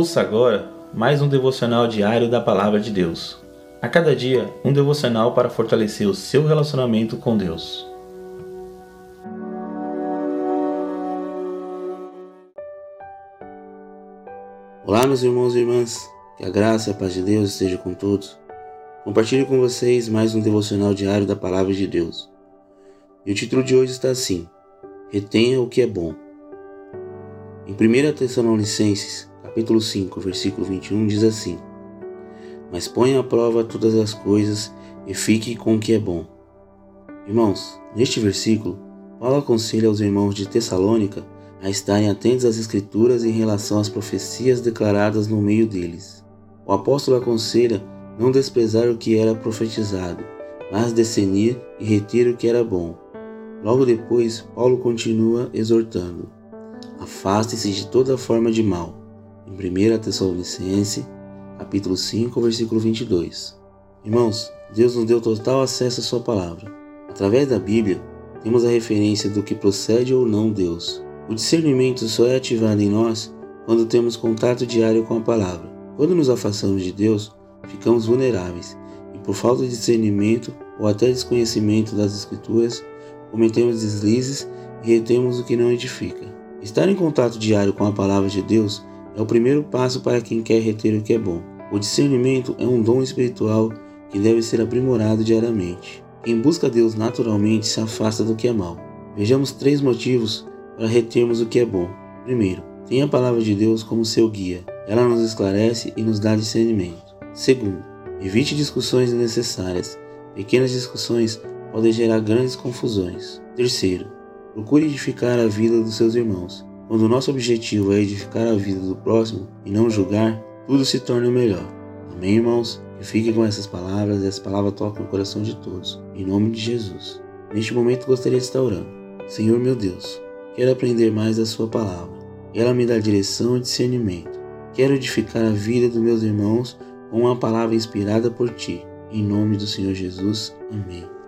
Ouça agora mais um devocional diário da Palavra de Deus. A cada dia, um devocional para fortalecer o seu relacionamento com Deus. Olá, meus irmãos e irmãs, que a graça e a paz de Deus esteja com todos. Compartilho com vocês mais um devocional diário da Palavra de Deus. E o título de hoje está assim: Retenha o que é bom. Em 1 Tessalonicenses, capítulo 5, versículo 21 diz assim: Mas ponha à prova todas as coisas e fique com o que é bom. Irmãos, neste versículo, Paulo aconselha aos irmãos de Tessalônica a estarem atentos às Escrituras em relação às profecias declaradas no meio deles. O apóstolo aconselha não desprezar o que era profetizado, mas discernir e reter o que era bom. Logo depois, Paulo continua exortando: Afaste-se de toda forma de mal em 1 Tessalonicense, capítulo 5, versículo 22. Irmãos, Deus nos deu total acesso à sua palavra. Através da Bíblia, temos a referência do que procede ou não Deus. O discernimento só é ativado em nós quando temos contato diário com a palavra. Quando nos afastamos de Deus, ficamos vulneráveis e, por falta de discernimento ou até desconhecimento das Escrituras, cometemos deslizes e retemos o que não edifica. Estar em contato diário com a palavra de Deus é o primeiro passo para quem quer reter o que é bom. O discernimento é um dom espiritual que deve ser aprimorado diariamente. Quem busca Deus naturalmente se afasta do que é mal. Vejamos três motivos para retermos o que é bom. Primeiro, tenha a palavra de Deus como seu guia. Ela nos esclarece e nos dá discernimento. Segundo, evite discussões desnecessárias. Pequenas discussões podem gerar grandes confusões. Terceiro, procure edificar a vida dos seus irmãos. Quando o nosso objetivo é edificar a vida do próximo e não julgar, tudo se torna melhor. Amém, irmãos? Que fiquem com essas palavras e essa palavra toque o coração de todos. Em nome de Jesus. Neste momento gostaria de estar orando. Senhor meu Deus, quero aprender mais da Sua palavra. Ela me dá direção e discernimento. Quero edificar a vida dos meus irmãos com uma palavra inspirada por Ti. Em nome do Senhor Jesus. Amém.